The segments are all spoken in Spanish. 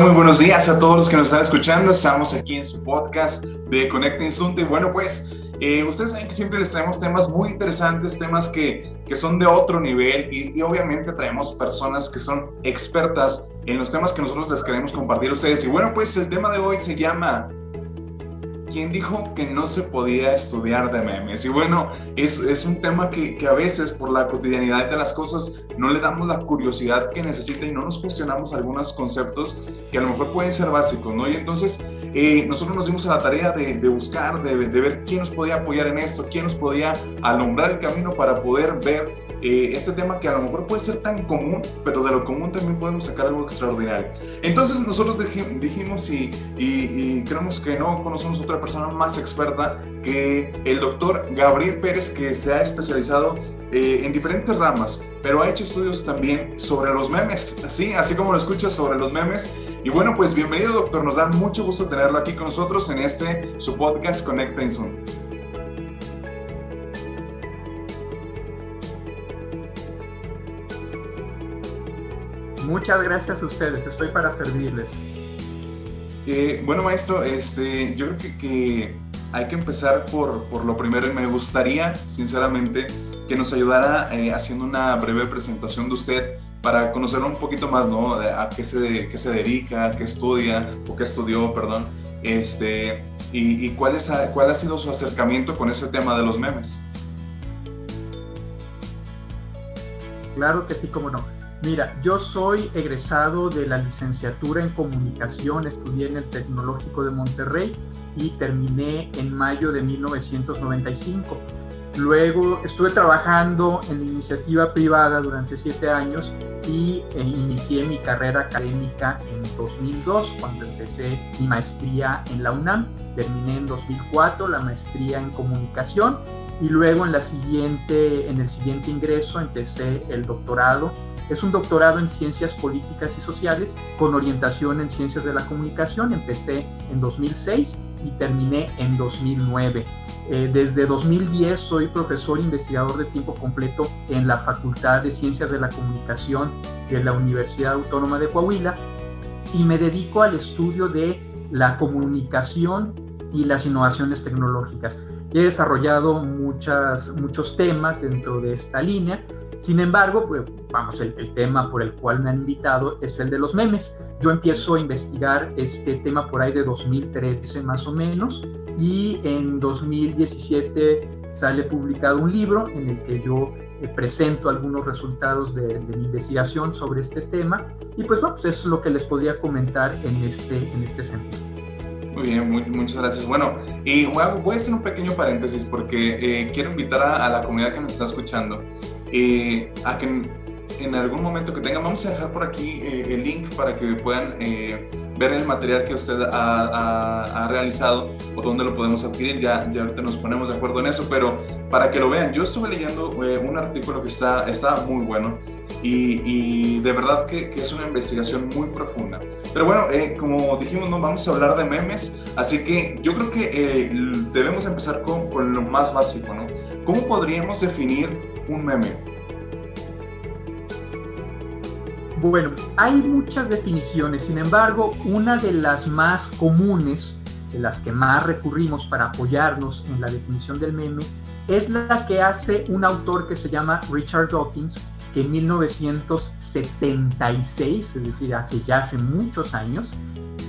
Muy buenos días a todos los que nos están escuchando. Estamos aquí en su podcast de Conecta Insunte. Bueno, pues eh, ustedes saben que siempre les traemos temas muy interesantes, temas que, que son de otro nivel y, obviamente traemos personas que son expertas en los temas que nosotros les queremos compartir ustedes. Y bueno, pues el tema de hoy se llama ¿quién dijo que no se podía estudiar de memes? Y bueno, es, es un tema que, que, a veces por la cotidianidad de las cosas no le damos la curiosidad que necesita y no nos cuestionamos algunos conceptos que a lo mejor pueden ser básicos, ¿no? Y entonces eh, nosotros nos dimos a la tarea de, de buscar, de, de, ver quién nos podía apoyar en esto, quién nos podía alumbrar el camino para poder ver eh, este tema que a lo mejor puede ser tan común, pero de lo común también podemos sacar algo extraordinario. Entonces nosotros dijimos y, y, y creemos que no conocemos otra persona más experta que el doctor Gabriel Pérez, que se ha especializado eh, en diferentes ramas, pero ha hecho estudios también sobre los memes, así, así como lo escuchas sobre los memes. Y bueno, pues bienvenido doctor, nos da mucho gusto tenerlo aquí con nosotros en este, su podcast Conecta in Zoom. Muchas gracias a ustedes, estoy para servirles. Eh, bueno, maestro, este, yo creo que, que hay que empezar por, por, lo primero y me gustaría, sinceramente, que nos ayudara eh, haciendo una breve presentación de usted para conocerlo un poquito más, ¿no? A qué se, qué se dedica, qué estudia, o qué estudió, perdón, este, y, y cuál, es, cuál ha sido su acercamiento con ese tema de los memes. Claro que sí, cómo no. Mira, yo soy egresado de la licenciatura en comunicación, estudié en el Tecnológico de Monterrey y terminé en mayo de 1995. Luego estuve trabajando en iniciativa privada durante siete años y eh, inicié mi carrera académica en 2002 cuando empecé mi maestría en la UNAM. Terminé en 2004 la maestría en comunicación y luego en, la siguiente, en el siguiente ingreso empecé el doctorado es un doctorado en ciencias políticas y sociales con orientación en ciencias de la comunicación. Empecé en 2006 y terminé en 2009. Eh, desde 2010 soy profesor investigador de tiempo completo en la Facultad de Ciencias de la Comunicación de la Universidad Autónoma de Coahuila y me dedico al estudio de la comunicación y las innovaciones tecnológicas. He desarrollado muchas, muchos temas dentro de esta línea sin embargo, pues, vamos, el, el, tema por el cual me han invitado es el de los memes. Yo empiezo a investigar este tema por ahí de 2013 más o menos y en 2017 sale publicado un libro en el que yo eh, presento algunos resultados de, de, mi investigación sobre este tema y pues bueno, pues eso es lo que les podría comentar en este, en este sentido. Muy bien, muy, muchas gracias. Bueno, y voy a, voy a, hacer un pequeño paréntesis porque eh, quiero invitar a, a, la comunidad que nos está escuchando eh, a que en, en, algún momento que tengan, vamos a dejar por aquí eh, el link para que puedan eh, ver el material que usted ha, ha, ha, realizado o dónde lo podemos adquirir. Ya, ya ahorita nos ponemos de acuerdo en eso, pero para que lo vean, yo estuve leyendo un artículo que está, está muy bueno y, y de verdad que, que, es una investigación muy profunda. Pero bueno, eh, como dijimos, no vamos a hablar de memes, así que yo creo que eh, debemos empezar con, con, lo más básico, ¿no? ¿Cómo podríamos definir un meme? Bueno, hay muchas definiciones, sin embargo, una de las más comunes, de las que más recurrimos para apoyarnos en la definición del meme, es la que hace un autor que se llama Richard Dawkins, que en 1976, es decir, hace ya hace muchos años,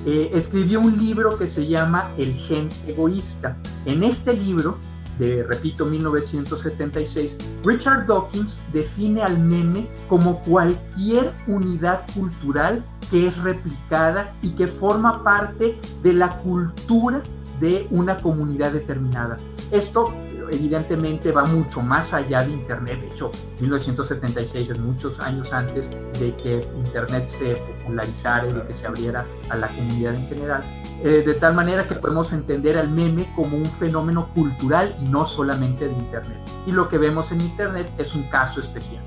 eh, escribió un libro que se llama El gen egoísta. En este libro, de, repito, 1976, Richard Dawkins define al meme como cualquier unidad cultural que es replicada y que forma parte de la cultura de una comunidad determinada. Esto evidentemente va mucho más allá de Internet. De hecho, 1976 es muchos años antes de que Internet se popularizara y de que se abriera a la comunidad en general. Eh, de tal manera que podemos entender al meme como un fenómeno cultural y no solamente de Internet. Y lo que vemos en Internet es un caso especial.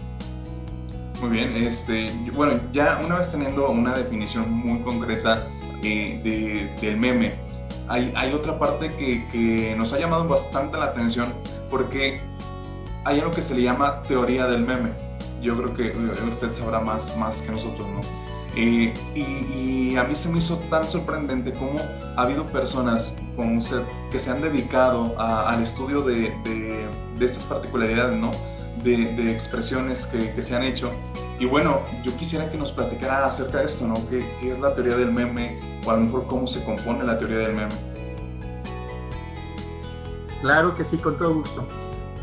Muy bien, este, bueno, ya una vez teniendo una definición muy concreta eh, de, del meme, hay, hay otra parte que, que, nos ha llamado bastante la atención porque hay algo que se le llama teoría del meme. yo creo que eh, usted sabrá más, más que nosotros, ¿no? Eh, y, a mí se me hizo tan sorprendente cómo ha habido personas como usted que se han dedicado al estudio de, de, estas particularidades, ¿no? De, expresiones que, que, se han hecho. Y bueno, yo quisiera que nos platicara acerca de esto, ¿no? ¿Qué, ¿Qué, es la teoría del meme? O a lo mejor cómo se compone la teoría del meme. Claro que sí, con todo gusto.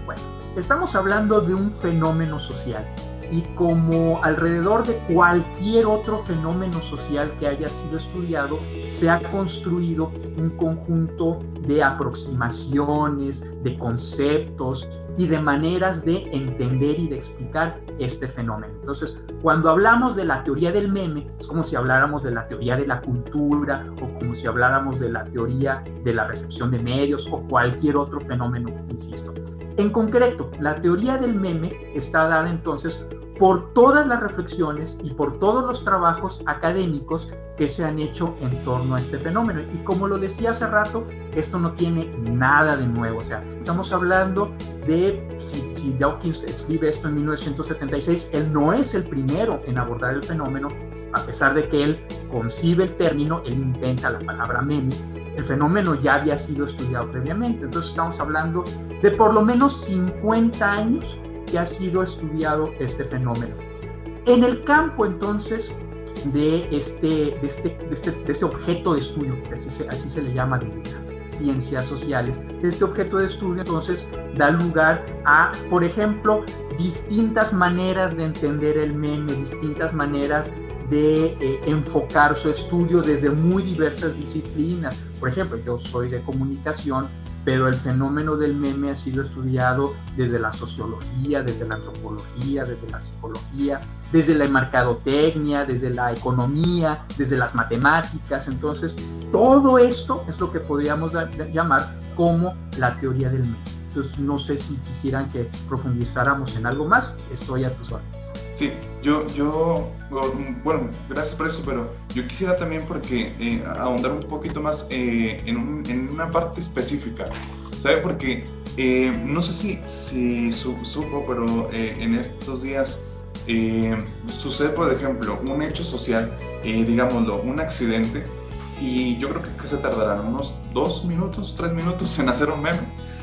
Bueno, estamos hablando de un fenómeno social y como alrededor de cualquier otro fenómeno social que haya sido estudiado, se ha construido un conjunto de aproximaciones, de conceptos y de maneras de entender y de explicar este fenómeno. Entonces, cuando hablamos de la teoría del meme, es como si habláramos de la teoría de la cultura o como si habláramos de la teoría de la recepción de medios o cualquier otro fenómeno, insisto. En concreto, la teoría del meme está dada entonces por todas las reflexiones y por todos los trabajos académicos que se han hecho en torno a este fenómeno. Y como lo decía hace rato, esto no tiene nada de nuevo. O sea, estamos hablando de, si, Dawkins escribe esto en 1976, él no es el primero en abordar el fenómeno, a pesar de que él concibe el término, él inventa la palabra meme, el fenómeno ya había sido estudiado previamente. Entonces estamos hablando de por lo menos 50 años que ha sido estudiado este fenómeno. En el campo entonces de este, de este, de este, de este objeto de estudio, que así se, le llama desde las ciencias sociales, este objeto de estudio entonces da lugar a, por ejemplo, distintas maneras de entender el meme, distintas maneras de eh, enfocar su estudio desde muy diversas disciplinas. Por ejemplo, yo soy de comunicación, pero el fenómeno del meme ha sido estudiado desde la sociología, desde la antropología, desde la psicología, desde la mercadotecnia, desde la economía, desde las matemáticas. Entonces, todo esto es lo que podríamos llamar como la teoría del meme. Entonces, no sé si quisieran que profundizáramos en algo más, estoy a tus órdenes. Sí, yo, yo, bueno, gracias por eso, pero yo quisiera también porque eh, ahondar un poquito más eh, en, una parte específica, ¿sabe? Porque eh, no sé si, si supo, pero en estos días sucede, por ejemplo, un hecho social, digámoslo, un accidente, y yo creo que, se tardarán unos dos minutos, tres minutos en hacer un meme.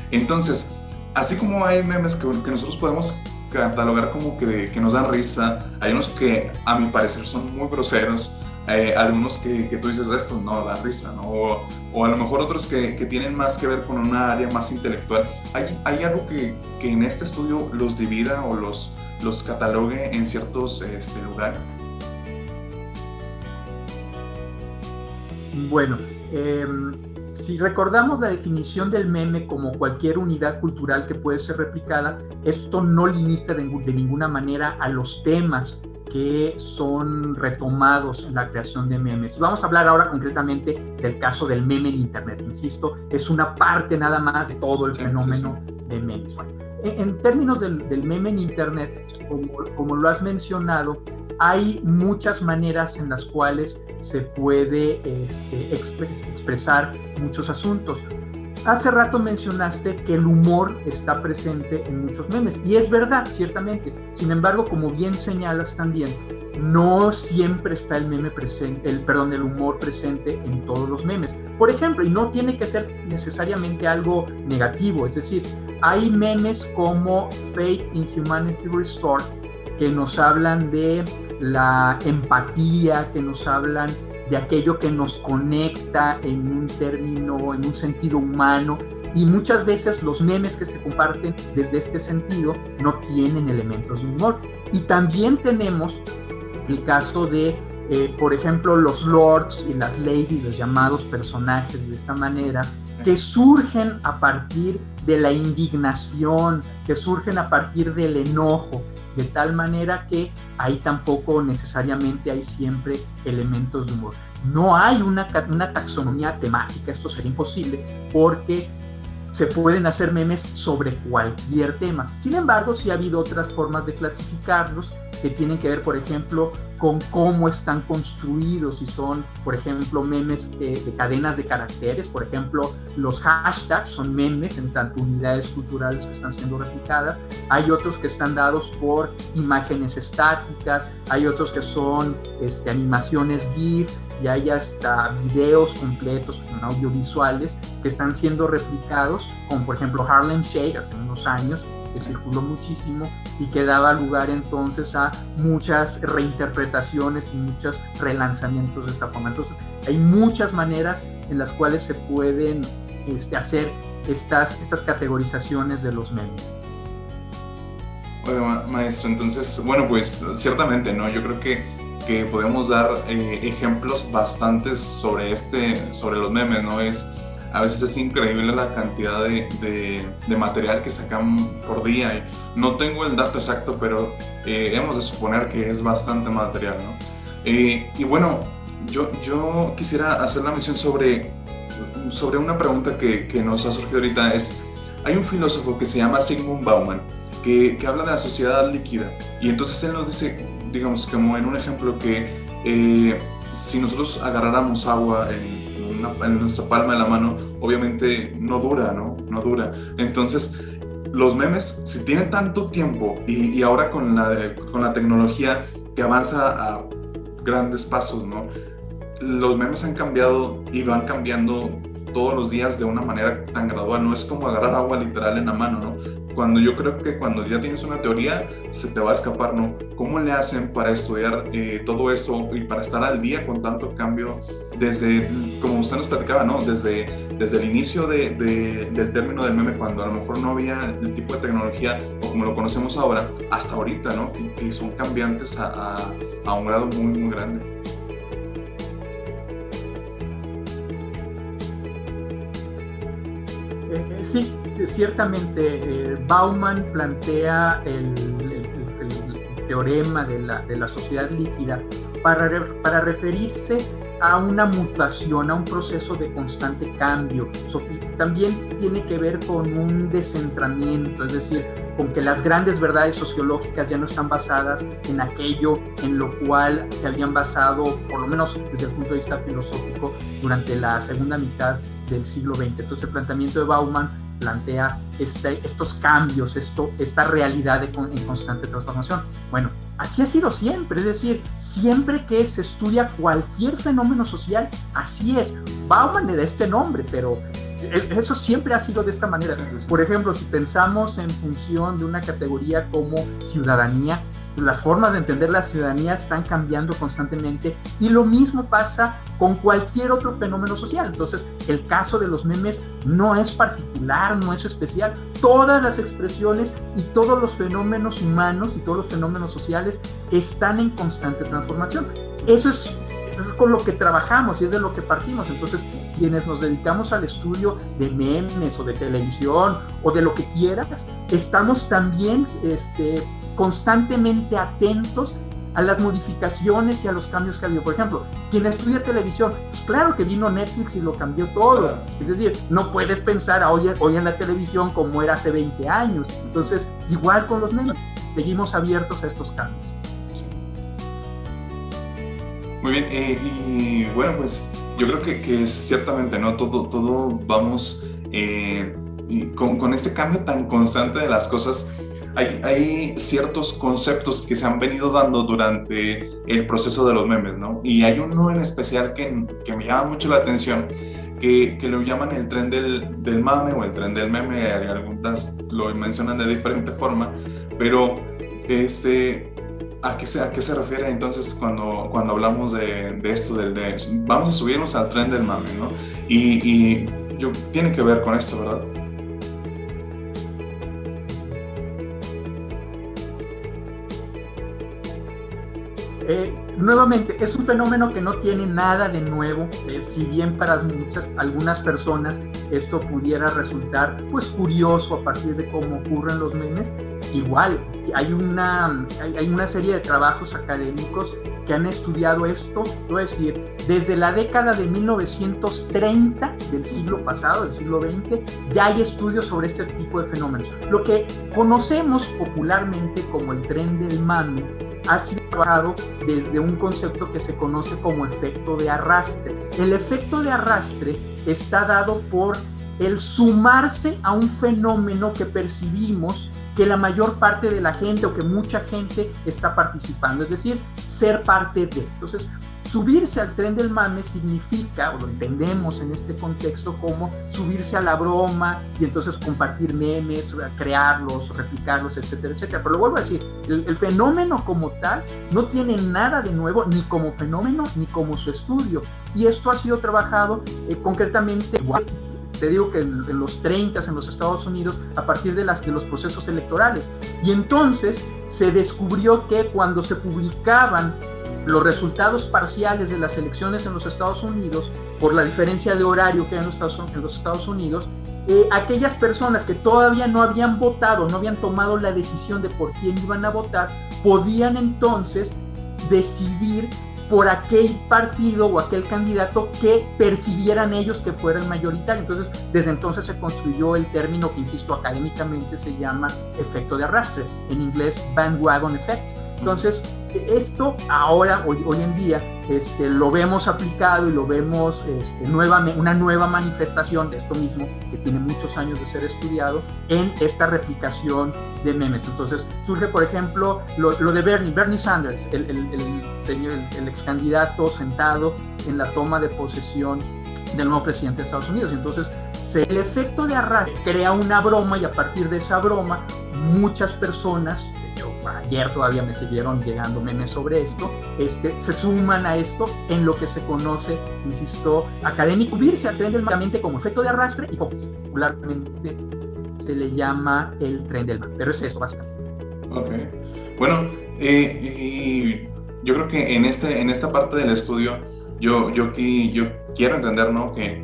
Entonces, así como hay memes que, que nosotros podemos catalogar como que, que, nos dan risa, hay unos que a mi parecer son muy groseros, eh, algunos que, que, tú dices esto no dan risa, ¿no? O, o a lo mejor otros que, que, tienen más que ver con una área más intelectual. ¿Hay, hay algo que, en este estudio los divida o los, los catalogue en ciertos este, lugares? Bueno, eh, si recordamos la definición del meme como cualquier unidad cultural que puede ser replicada, esto no limita de, ninguna manera a los temas que son retomados en la creación de memes. Y vamos a hablar ahora concretamente del caso del meme en Internet. Insisto, es una parte nada más de todo el fenómeno de memes. en, términos del, meme en Internet, como lo has mencionado, hay muchas maneras en las cuales se puede este, expresar muchos asuntos. Hace rato mencionaste que el humor está presente en muchos memes y es verdad, ciertamente. Sin embargo, como bien señalas también, no siempre está el meme presente, el perdón, el humor presente en todos los memes. Por ejemplo, y no tiene que ser necesariamente algo negativo, es decir, hay memes como Fate in Humanity Restored que nos hablan de la empatía, que nos hablan de aquello que nos conecta en un término, en un sentido humano. Y muchas veces los memes que se comparten desde este sentido no tienen elementos de humor. Y también tenemos el caso de, eh, por ejemplo, los lords y las ladies, los llamados personajes de esta manera, que surgen a partir de la indignación, que surgen a partir del enojo, de tal manera que ahí tampoco necesariamente hay siempre elementos de humor. No hay una, una taxonomía temática, esto sería imposible, porque se pueden hacer memes sobre cualquier tema. Sin embargo, sí ha habido otras formas de clasificarlos que tienen que ver, por ejemplo, con cómo están construidos, si son, por ejemplo, memes eh, de cadenas de caracteres, por ejemplo, los hashtags son memes en tanto unidades culturales que están siendo replicadas, hay otros que están dados por imágenes estáticas, hay otros que son este, animaciones GIF y hay hasta videos completos que son audiovisuales que están siendo replicados, como por ejemplo Harlem Shake hace unos años, circuló muchísimo y que daba lugar entonces a muchas reinterpretaciones y muchos relanzamientos de esta forma. Entonces, hay muchas maneras en las cuales se pueden este, hacer estas, estas categorizaciones de los memes. Bueno, maestro, entonces, bueno, pues ciertamente, ¿no? Yo creo que, que podemos dar eh, ejemplos bastantes sobre, este, sobre los memes, ¿no? Es a veces es increíble la cantidad de, de, material que sacan por día. No tengo el dato exacto, pero eh, hemos de suponer que es bastante material. ¿no? Eh, y bueno, yo, yo quisiera hacer la mención sobre, sobre una pregunta que, que, nos ha surgido ahorita. Es, hay un filósofo que se llama Sigmund Bauman, que, que habla de la sociedad líquida. Y entonces él nos dice, digamos, como en un ejemplo, que eh, si nosotros agarráramos agua en en nuestra palma de la mano, obviamente no dura, ¿no? No dura. Entonces, los memes, si tienen tanto tiempo y, ahora con la, con la tecnología que avanza a grandes pasos, ¿no? Los memes han cambiado y van cambiando todos los días de una manera tan gradual, no es como agarrar agua literal en la mano, ¿no? cuando yo creo que cuando ya tienes una teoría se te va a escapar, ¿no? ¿Cómo le hacen para estudiar eh, todo esto y para estar al día con tanto cambio desde, como usted nos platicaba, ¿no? Desde, desde el inicio de, del término del meme, cuando a lo mejor no había el tipo de tecnología o como lo conocemos ahora, hasta ahorita, ¿no? Y, son cambiantes a, a un grado muy, muy grande. Sí, ciertamente eh, Bauman plantea el, teorema de la, sociedad líquida para, para referirse a una mutación, a un proceso de constante cambio. también tiene que ver con un descentramiento, es decir, con que las grandes verdades sociológicas ya no están basadas en aquello en lo cual se habían basado, por lo menos desde el punto de vista filosófico, durante la segunda mitad del siglo XX. Entonces el planteamiento de Bauman plantea este, estos cambios, esto, esta realidad de, en constante transformación. Bueno, así ha sido siempre, es decir, siempre que se estudia cualquier fenómeno social, así es. Bauman le da este nombre, pero eso siempre ha sido de esta manera. Por ejemplo, si pensamos en función de una categoría como ciudadanía, las formas de entender la ciudadanía están cambiando constantemente y lo mismo pasa con cualquier otro fenómeno social. Entonces, el caso de los memes no es particular, no es especial. Todas las expresiones y todos los fenómenos humanos y todos los fenómenos sociales están en constante transformación. Eso es con lo que trabajamos y es de lo que partimos. Entonces, quienes nos dedicamos al estudio de memes o de televisión o de lo que quieras, estamos también este, constantemente atentos a las modificaciones y a los cambios que ha habido. Por ejemplo, quien estudia televisión, pues claro que vino Netflix y lo cambió todo. Es decir, no puedes pensar hoy, hoy en la televisión como era hace 20 años. Entonces, igual con los memes, seguimos abiertos a estos cambios. Muy bien, eh, y bueno, pues yo creo que, que, es ciertamente, ¿no? Todo, todo vamos eh, y con, con este cambio tan constante de las cosas hay, ciertos conceptos que se han venido dando durante el proceso de los memes, ¿no? Y hay uno en especial que, que me llama mucho la atención, que, que lo llaman el tren del, del, mame o el tren del meme, algunas lo mencionan de diferente forma, pero este, ¿a, qué se, ¿a qué se refiere entonces cuando, cuando hablamos de, de esto, del, de, vamos a subirnos al tren del mame, ¿no? Y, y yo, tiene que ver con esto, ¿verdad? Eh, nuevamente, es un fenómeno que no tiene nada de nuevo, eh, si bien para muchas, algunas personas esto pudiera resultar pues curioso a partir de cómo ocurren los memes, igual hay una, hay, una serie de trabajos académicos que han estudiado esto, es decir, desde la década de 1930 del siglo pasado, del siglo XX, ya hay estudios sobre este tipo de fenómenos. Lo que conocemos popularmente como el tren del mame ha sido trabajado desde un concepto que se conoce como efecto de arrastre. El efecto de arrastre está dado por el sumarse a un fenómeno que percibimos que la mayor parte de la gente o que mucha gente está participando, es decir, ser parte de. Entonces, subirse al tren del mame significa, o lo entendemos en este contexto, como subirse a la broma y entonces compartir memes, crearlos, replicarlos, etcétera, etcétera. Pero lo vuelvo a decir, el, fenómeno como tal no tiene nada de nuevo, ni como fenómeno, ni como su estudio. Y esto ha sido trabajado eh, concretamente te digo que en, los 30 en los Estados Unidos a partir de, los procesos electorales. Y entonces se descubrió que cuando se publicaban los resultados parciales de las elecciones en los Estados Unidos, por la diferencia de horario que hay en los Estados, Unidos, eh, aquellas personas que todavía no habían votado, no habían tomado la decisión de por quién iban a votar, podían entonces decidir por aquel partido o aquel candidato que percibieran ellos que fuera el mayoritario. Entonces, desde entonces se construyó el término que, insisto, académicamente se llama efecto de arrastre, en inglés bandwagon effect. Entonces, esto ahora, hoy, hoy en día, este, lo vemos aplicado y lo vemos este, nueva, una nueva manifestación de esto mismo, que tiene muchos años de ser estudiado, en esta replicación de memes. Entonces, surge, por ejemplo, lo, de Bernie, Bernie Sanders, el, el, ex candidato sentado en la toma de posesión del nuevo presidente de Estados Unidos. Entonces, el efecto de arrastre crea una broma y a partir de esa broma, muchas personas ayer todavía me siguieron llegando memes sobre esto, este, se suman a esto en lo que se conoce, insisto, académico, tren del mente como efecto de arrastre y popularmente se le llama el tren del mar. Pero es eso, básicamente. Ok. Bueno, eh, yo creo que en, este, en esta parte del estudio, yo, yo, yo quiero entender, ¿no? Que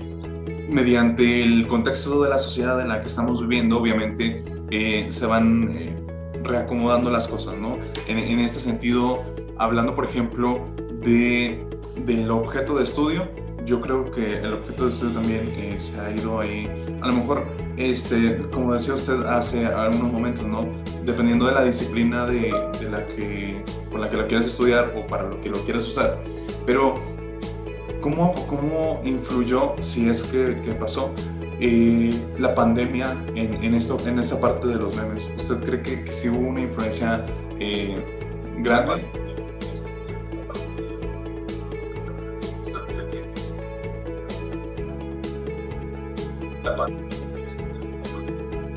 mediante el contexto de la sociedad en la que estamos viviendo, obviamente eh, se van eh, reacomodando las cosas, ¿no? En, este sentido, hablando, por ejemplo, de, del objeto de estudio, yo creo que el objeto de estudio también eh, se ha ido ahí, a lo mejor, este, como decía usted hace algunos momentos, ¿no? Dependiendo de la disciplina de, la que, con la que lo quieras estudiar o para lo que lo quieras usar. Pero, ¿cómo, cómo influyó, si es que pasó, eh, la pandemia en, en, esto, en esta parte de los memes? ¿Usted cree que, sí hubo una influencia eh, grande?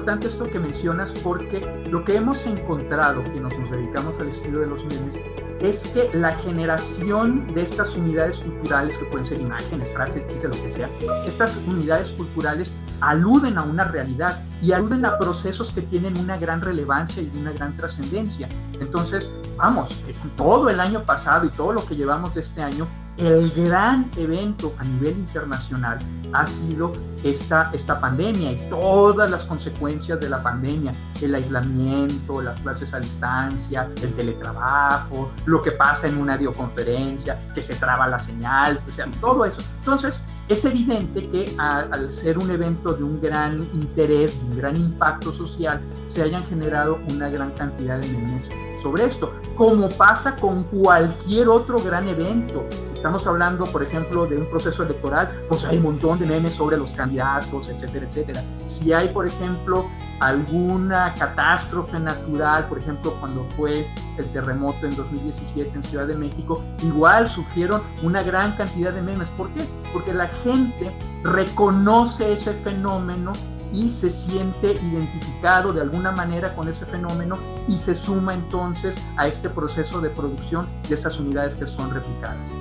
importante esto que mencionas porque lo que hemos encontrado quienes nos dedicamos al estudio de los memes es que la generación de estas unidades culturales, que pueden ser imágenes, frases, chistes, lo que sea, estas unidades culturales aluden a una realidad y aluden a procesos que tienen una gran relevancia y una gran trascendencia. Entonces, vamos, todo el año pasado y todo lo que llevamos de este año, el gran evento a nivel internacional ha sido esta, esta pandemia y todas las consecuencias de la pandemia, el aislamiento, las clases a distancia, el teletrabajo, lo que pasa en una videoconferencia, que se traba la señal, o sea, todo eso. Entonces, es evidente que al ser un evento de un gran interés, de un gran impacto social, se hayan generado una gran cantidad de memes sobre esto, como pasa con cualquier otro gran evento. Si estamos hablando, por ejemplo, de un proceso electoral, pues hay un montón de memes sobre los candidatos, etcétera, etcétera. Si hay, por ejemplo, alguna catástrofe natural, por ejemplo, cuando fue el terremoto en 2017 en Ciudad de México, igual sufrieron una gran cantidad de memes. ¿Por qué? Porque la gente reconoce ese fenómeno y se siente identificado de alguna manera con ese fenómeno y se suma entonces a este proceso de producción de estas unidades que son replicadas.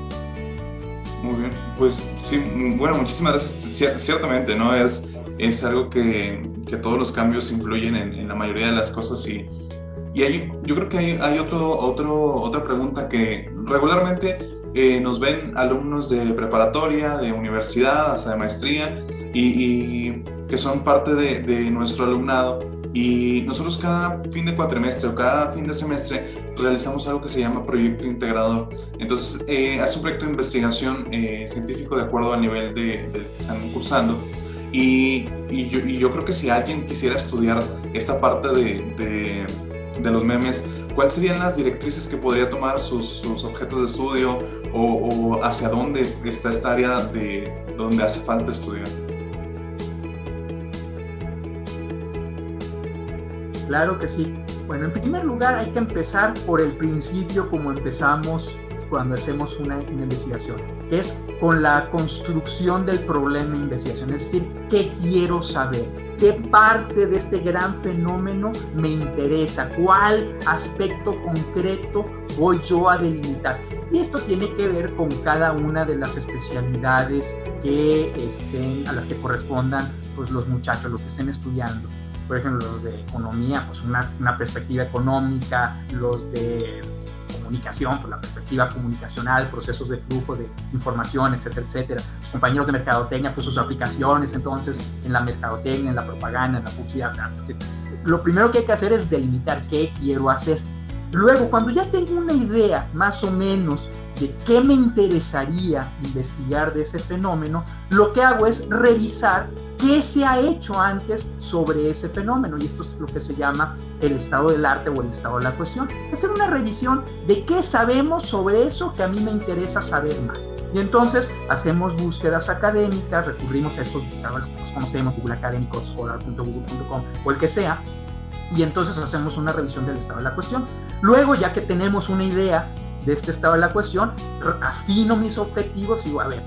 Muy bien, pues sí, bueno, muchísimas gracias. Ciertamente, ¿no? Es, es algo que, que todos los cambios influyen en, la mayoría de las cosas y, y hay, yo creo que hay, hay otro, otro, otra pregunta que regularmente eh, nos ven alumnos de preparatoria, de universidad, hasta de maestría y que son parte de, nuestro alumnado y nosotros cada fin de cuatrimestre o cada fin de semestre realizamos algo que se llama proyecto integrador. Entonces, eh, es un proyecto de investigación eh, científico de acuerdo al nivel de, que están cursando. Y, yo, creo que si alguien quisiera estudiar esta parte de, los memes, ¿cuáles serían las directrices que podría tomar sus, objetos de estudio o, hacia dónde está esta área de donde hace falta estudiar? Claro que sí. Bueno, en primer lugar hay que empezar por el principio como empezamos cuando hacemos una, investigación, que es con la construcción del problema de investigación, es decir, ¿qué quiero saber? ¿Qué parte de este gran fenómeno me interesa? ¿Cuál aspecto concreto voy yo a delimitar? Y esto tiene que ver con cada una de las especialidades que estén, a las que correspondan pues, los muchachos, los que estén estudiando por ejemplo, los de economía, pues una, una, perspectiva económica, los de comunicación, por la perspectiva comunicacional, procesos de flujo de información, etcétera, etcétera. Los compañeros de mercadotecnia, pues sus aplicaciones entonces en la mercadotecnia, en la propaganda, en la publicidad. lo primero que hay que hacer es delimitar qué quiero hacer. Luego, cuando ya tengo una idea más o menos de qué me interesaría investigar de ese fenómeno, lo que hago es revisar qué se ha hecho antes sobre ese fenómeno. Y esto es lo que se llama el estado del arte o el estado de la cuestión. Hacer una revisión de qué sabemos sobre eso que a mí me interesa saber más. Y entonces hacemos búsquedas académicas, recurrimos a estos buscadores que conocemos, Google Académico, Scholar.google.com o el que sea, y entonces hacemos una revisión del estado de la cuestión. Luego, ya que tenemos una idea de este estado de la cuestión, afino mis objetivos y digo, a ver,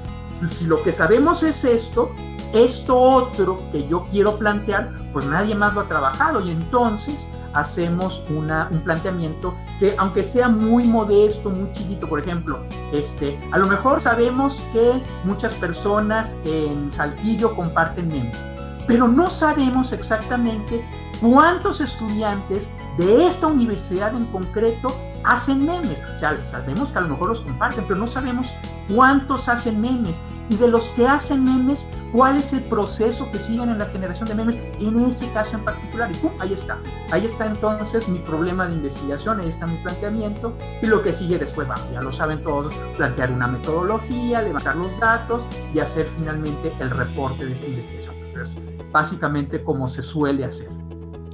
si lo que sabemos es esto, esto otro que yo quiero plantear, pues nadie más lo ha trabajado. Y entonces hacemos un planteamiento que aunque sea muy modesto, muy chiquito, por ejemplo, este, a lo mejor sabemos que muchas personas en Saltillo comparten memes, pero no sabemos exactamente cuántos estudiantes de esta universidad en concreto hacen memes. O sea, sabemos que a lo mejor los comparten, pero no sabemos cuántos hacen memes. Y de los que hacen memes, cuál es el proceso que siguen en la generación de memes en ese caso en particular. Y ¡pum! ahí está. Ahí está entonces mi problema de investigación, ahí está mi planteamiento. Y lo que sigue después, vamos, ya lo saben todos, plantear una metodología, levantar los datos y hacer finalmente el reporte de esta investigación. Básicamente como se suele hacer.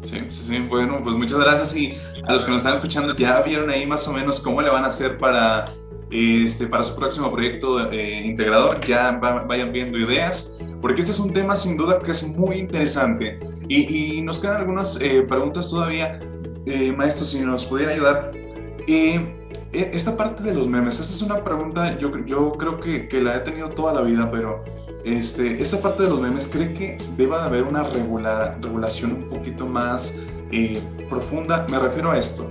Sí, sí, bueno, pues muchas gracias. Y a los que nos están escuchando ya vieron ahí más o menos cómo le van a hacer para, este, para su próximo proyecto eh, integrador, ya vayan viendo ideas, porque este es un tema sin duda que es muy interesante. Y, nos quedan algunas eh, preguntas todavía, eh, maestro, si nos pudiera ayudar. E, esta parte de los memes, esta es una pregunta, yo, yo creo que, que la he tenido toda la vida, pero este, esta parte de los memes, ¿cree que deba de haber una regulación un poquito más eh, profunda? Me refiero a esto.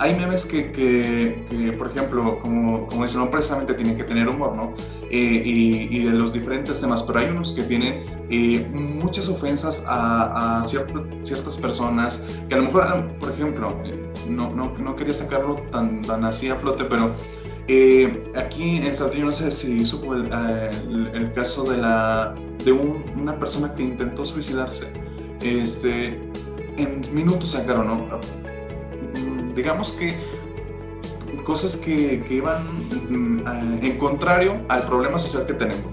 Hay memes que, por ejemplo, como, como dicen, no precisamente tienen que tener humor, ¿no? Eh, y, de los diferentes temas, pero hay unos que tienen eh, muchas ofensas a, ciertas personas, que a lo mejor, por ejemplo, no, no, no quería sacarlo tan, tan así a flote, pero eh, aquí en Saltillo no sé si supo el, eh, caso de, la, de una persona que intentó suicidarse. Este, en minutos sacaron, ¿no? Mm, digamos que cosas que, que iban mm, en contrario al problema social que tenemos.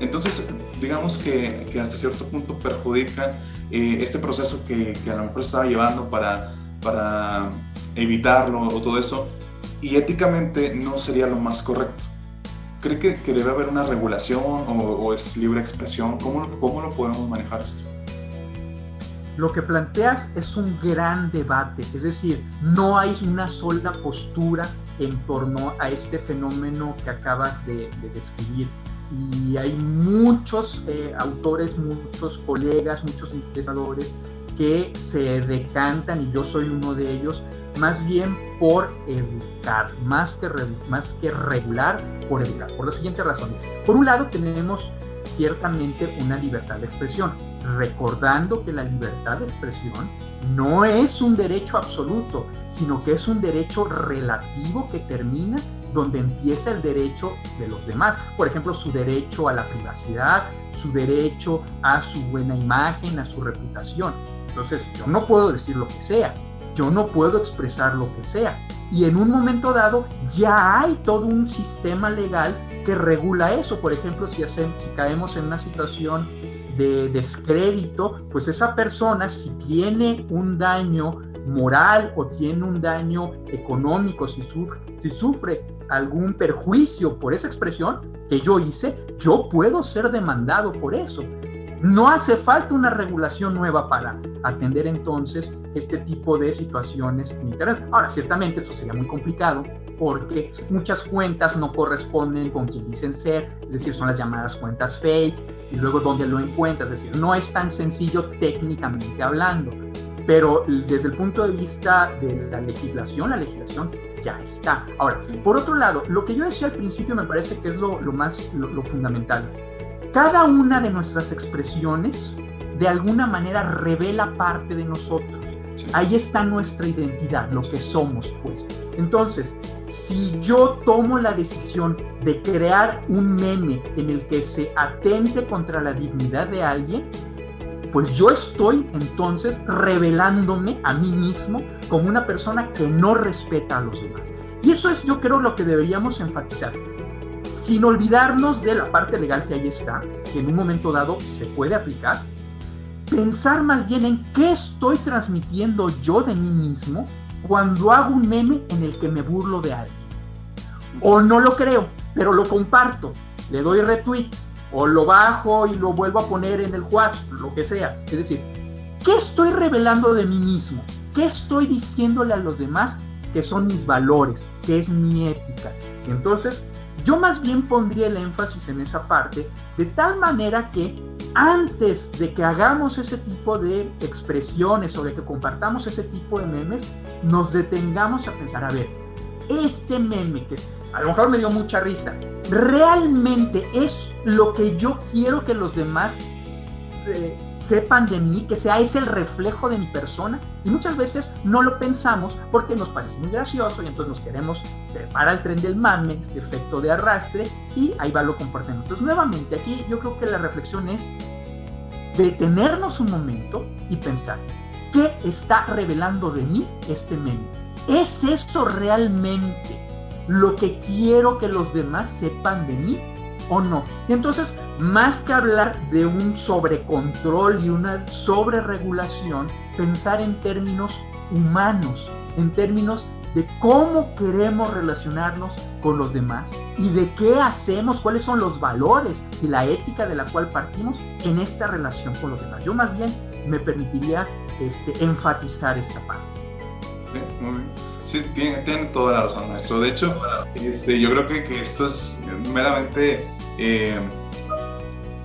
Entonces, digamos que, hasta cierto punto perjudican eh, este proceso que, que, a lo mejor estaba llevando para, para evitarlo o todo eso y éticamente no sería lo más correcto. ¿Cree que, que debe haber una regulación o, es libre expresión? ¿Cómo, ¿Cómo lo podemos manejar esto? Lo que planteas es un gran debate, es decir, no hay una sola postura en torno a este fenómeno que acabas de, describir. Y hay muchos eh, autores, muchos colegas, muchos investigadores que se decantan, y yo soy uno de ellos, más bien por educar, más que, más que regular, por educar. Por la siguiente razón. Por un lado, tenemos ciertamente una libertad de expresión, recordando que la libertad de expresión no es un derecho absoluto, sino que es un derecho relativo que termina donde empieza el derecho de los demás. Por ejemplo, su derecho a la privacidad, su derecho a su buena imagen, a su reputación. Entonces, yo no puedo decir lo que sea, yo no puedo expresar lo que sea. Y en un momento dado ya hay todo un sistema legal que regula eso. Por ejemplo, si, hacemos, si caemos en una situación de descrédito, pues esa persona si tiene un daño moral o tiene un daño económico, si sufre, si sufre algún perjuicio por esa expresión que yo hice, yo puedo ser demandado por eso. No hace falta una regulación nueva para atender entonces este tipo de situaciones en Internet. Ahora, ciertamente esto sería muy complicado porque muchas cuentas no corresponden con quien dicen ser, es decir, son las llamadas cuentas fake y luego dónde lo encuentras, es decir, no es tan sencillo técnicamente hablando, pero desde el punto de vista de la legislación, la legislación ya está. Ahora, por otro lado, lo que yo decía al principio me parece que es lo, más lo fundamental. Cada una de nuestras expresiones de alguna manera revela parte de nosotros. Ahí está nuestra identidad, lo que somos, pues. Entonces, si yo tomo la decisión de crear un meme en el que se atente contra la dignidad de alguien, pues yo estoy entonces revelándome a mí mismo como una persona que no respeta a los demás. Y eso es, yo creo, lo que deberíamos enfatizar sin olvidarnos de la parte legal que ahí está, que en un momento dado se puede aplicar, pensar más bien en qué estoy transmitiendo yo de mí mismo cuando hago un meme en el que me burlo de alguien. O no lo creo, pero lo comparto, le doy retweet, o lo bajo y lo vuelvo a poner en el WhatsApp, lo que sea. Es decir, ¿qué estoy revelando de mí mismo? ¿Qué estoy diciéndole a los demás que son mis valores, que es mi ética? Entonces, yo más bien pondría el énfasis en esa parte de tal manera que antes de que hagamos ese tipo de expresiones o de que compartamos ese tipo de memes, nos detengamos a pensar, a ver, este meme que a lo mejor me dio mucha risa, realmente es lo que yo quiero que los demás eh, sepan de mí, que sea ese el reflejo de mi persona. Y muchas veces no lo pensamos porque nos parece muy gracioso y entonces nos queremos trepar al tren del mame, este efecto de arrastre, y ahí va lo compartimos. Entonces, nuevamente, aquí yo creo que la reflexión es detenernos un momento y pensar, ¿qué está revelando de mí este meme? ¿Es esto realmente lo que quiero que los demás sepan de mí? O no. Y entonces, más que hablar de un sobrecontrol y una sobreregulación, pensar en términos humanos, en términos de cómo queremos relacionarnos con los demás y de qué hacemos, cuáles son los valores y la ética de la cual partimos en esta relación con los demás. Yo más bien me permitiría este, enfatizar esta parte. bien. Sí, tiene, toda la razón, maestro. De hecho, este, yo creo que, que esto es meramente eh,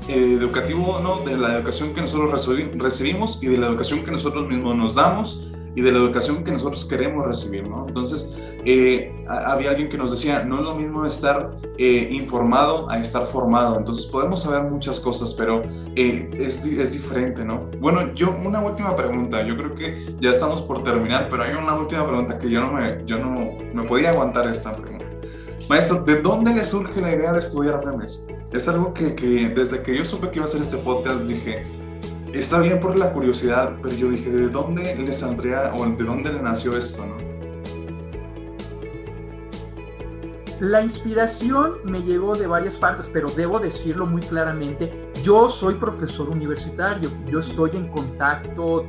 educativo, ¿no? De la educación que nosotros recibimos y de la educación que nosotros mismos nos damos y de la educación que nosotros queremos recibir, ¿no? Entonces, eh, había alguien que nos decía, no es lo mismo estar eh, informado a estar formado, entonces podemos saber muchas cosas, pero es, es, diferente, ¿no? Bueno, yo una última pregunta, yo creo que ya estamos por terminar, pero hay una última pregunta que yo no me, yo no me podía aguantar esta pregunta. Maestro, ¿de dónde le surge la idea de estudiar memes? Es algo que, que, desde que yo supe que iba a hacer este podcast dije, está bien por la curiosidad, pero yo dije, ¿de dónde le saldría o de dónde le nació esto? ¿no? La inspiración me llegó de varias partes, pero debo decirlo muy claramente, yo soy profesor universitario, yo estoy en contacto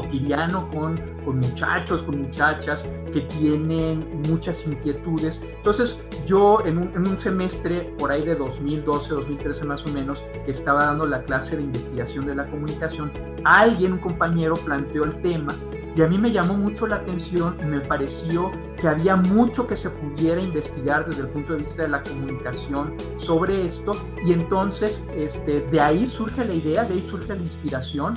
cotidiano con, con muchachos, con muchachas que tienen muchas inquietudes. Entonces yo en un, en un semestre por ahí de 2012, 2013 más o menos, que estaba dando la clase de investigación de la comunicación, alguien, un compañero, planteó el tema y a mí me llamó mucho la atención y me pareció que había mucho que se pudiera investigar desde el punto de vista de la comunicación sobre esto. Y entonces este, de ahí surge la idea, de ahí surge la inspiración.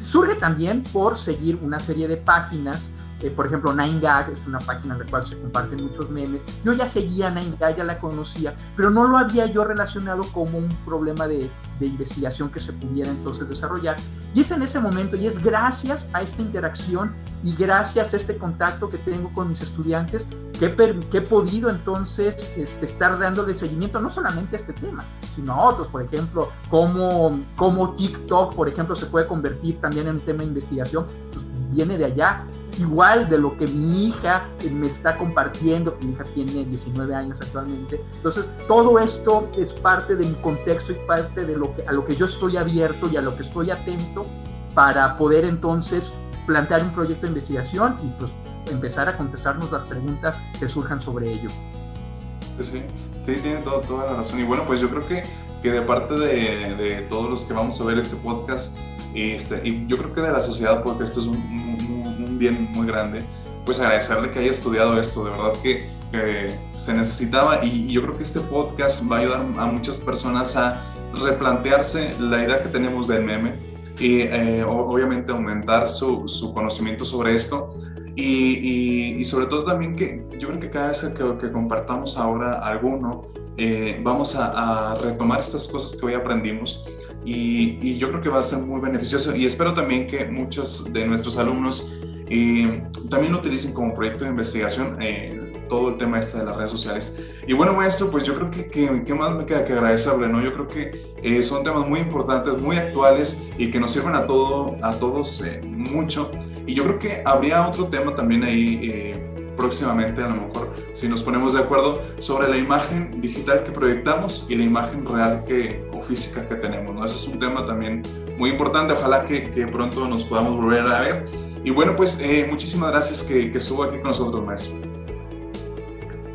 Surge también por seguir una serie de páginas eh, por ejemplo, 9gag es una página en la cual se comparten muchos memes. Yo ya seguía 9gag, ya la conocía, pero no lo había yo relacionado como un problema de, de, investigación que se pudiera entonces desarrollar. Y es en ese momento, y es gracias a esta interacción y gracias a este contacto que tengo con mis estudiantes que, que he podido entonces este, estar dándole seguimiento no solamente a este tema, sino a otros, por ejemplo, cómo, cómo TikTok, por ejemplo, se puede convertir también en un tema de investigación. Pues, viene de allá, igual de lo que mi hija me está compartiendo, que mi hija tiene 19 años actualmente. Entonces, todo esto es parte de mi contexto y parte de lo que, a lo que yo estoy abierto y a lo que estoy atento para poder entonces plantear un proyecto de investigación y pues empezar a contestarnos las preguntas que surjan sobre ello. Sí, sí, tiene toda la razón. Y bueno, pues yo creo que, que de parte de, de, todos los que vamos a ver este podcast, este, y yo creo que de la sociedad, porque esto es un, un, bien muy grande, pues agradecerle que haya estudiado esto, de verdad que, se necesitaba y, y, yo creo que este podcast va a ayudar a muchas personas a replantearse la idea que tenemos del meme y eh, obviamente aumentar su, su, conocimiento sobre esto y, y, sobre todo también que yo creo que cada vez que, que compartamos ahora alguno, eh, vamos a, a, retomar estas cosas que hoy aprendimos y, y, yo creo que va a ser muy beneficioso y espero también que muchos de nuestros alumnos eh, también lo utilicen como proyecto de investigación. Eh, todo el tema este de las redes sociales. Y bueno, maestro, pues yo creo que, que, más me queda que agradecerle, ¿no? Yo creo que eh, son temas muy importantes, muy actuales y que nos sirven a, todo, a todos eh, mucho. Y yo creo que habría otro tema también ahí eh, próximamente, a lo mejor, si nos ponemos de acuerdo, sobre la imagen digital que proyectamos y la imagen real que, o física que tenemos, ¿no? Ese es un tema también muy importante. Ojalá que, que pronto nos podamos volver a ver. Y bueno, pues muchísimas gracias que, que estuvo aquí con nosotros, maestro.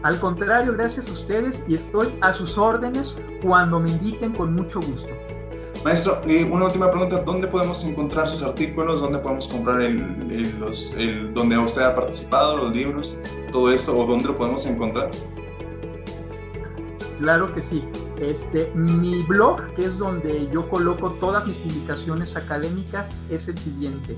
Al contrario, gracias a ustedes y estoy a sus órdenes cuando me inviten con mucho gusto. Maestro, una última pregunta, ¿dónde podemos encontrar sus artículos? ¿Dónde podemos comprar el, el, los, el, donde usted ha participado, los libros, todo esto? ¿O dónde lo podemos encontrar? Claro que sí. Este, mi blog, que es donde yo coloco todas mis publicaciones académicas, es el siguiente,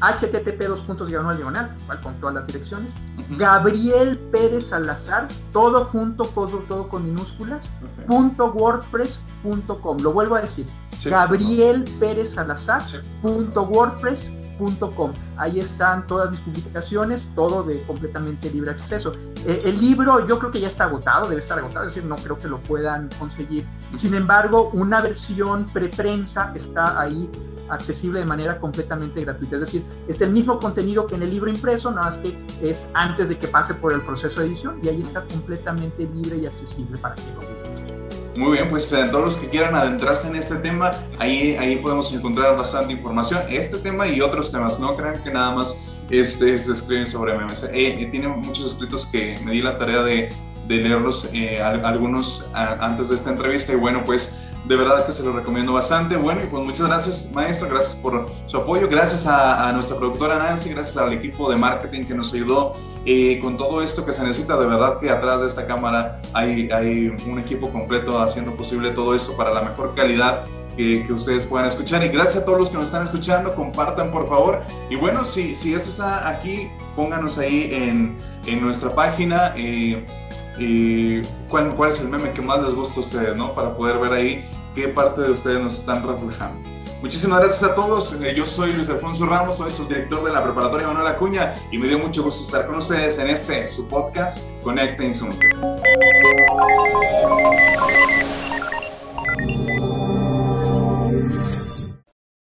http dos puntos diagonal diagonal, con todas las direcciones. Gabriel Pérez Salazar, todo junto, todo, todo con minúsculas, punto wordpress.com. Lo vuelvo a decir. Gabriel Pérez Salazar, punto Ahí están todas mis publicaciones, todo de completamente libre acceso. Eh, el libro yo creo que ya está agotado, debe estar agotado, es decir, no creo que lo puedan conseguir. Sin embargo, una versión preprensa está ahí accesible de manera completamente gratuita. Es decir, es el mismo contenido que en el libro impreso, nada más que es antes de que pase por el proceso de edición y ahí está completamente libre y accesible para que lo busquen. Muy bien, pues eh, todos los que quieran adentrarse en este tema, ahí, ahí podemos encontrar bastante información. Este tema y otros temas, no crean que nada más este, se escriben sobre MMC. Eh, eh, tiene muchos escritos que me di la tarea de, de leerlos, eh, algunos a, antes de esta entrevista y bueno, pues de verdad que se lo recomiendo bastante. Bueno, y pues muchas gracias, maestro, gracias por su apoyo, gracias a, a nuestra productora Nancy, gracias al equipo de marketing que nos ayudó eh, con todo esto que se necesita. De verdad que atrás de esta cámara hay, hay un equipo completo haciendo posible todo esto para la mejor calidad que, que, ustedes puedan escuchar. Y gracias a todos los que nos están escuchando, compartan por favor. Y bueno, si, si esto está aquí, pónganos ahí en, en nuestra página. Eh, y cuál, cuál es el meme que más les gusta a ustedes, ¿no? Para poder ver ahí qué parte de ustedes nos están reflejando. Muchísimas gracias a todos. Eh, yo soy Luis Alfonso Ramos, soy su director de la preparatoria Manuel Acuña y me dio mucho gusto estar con ustedes en este su podcast Conecta Insunte.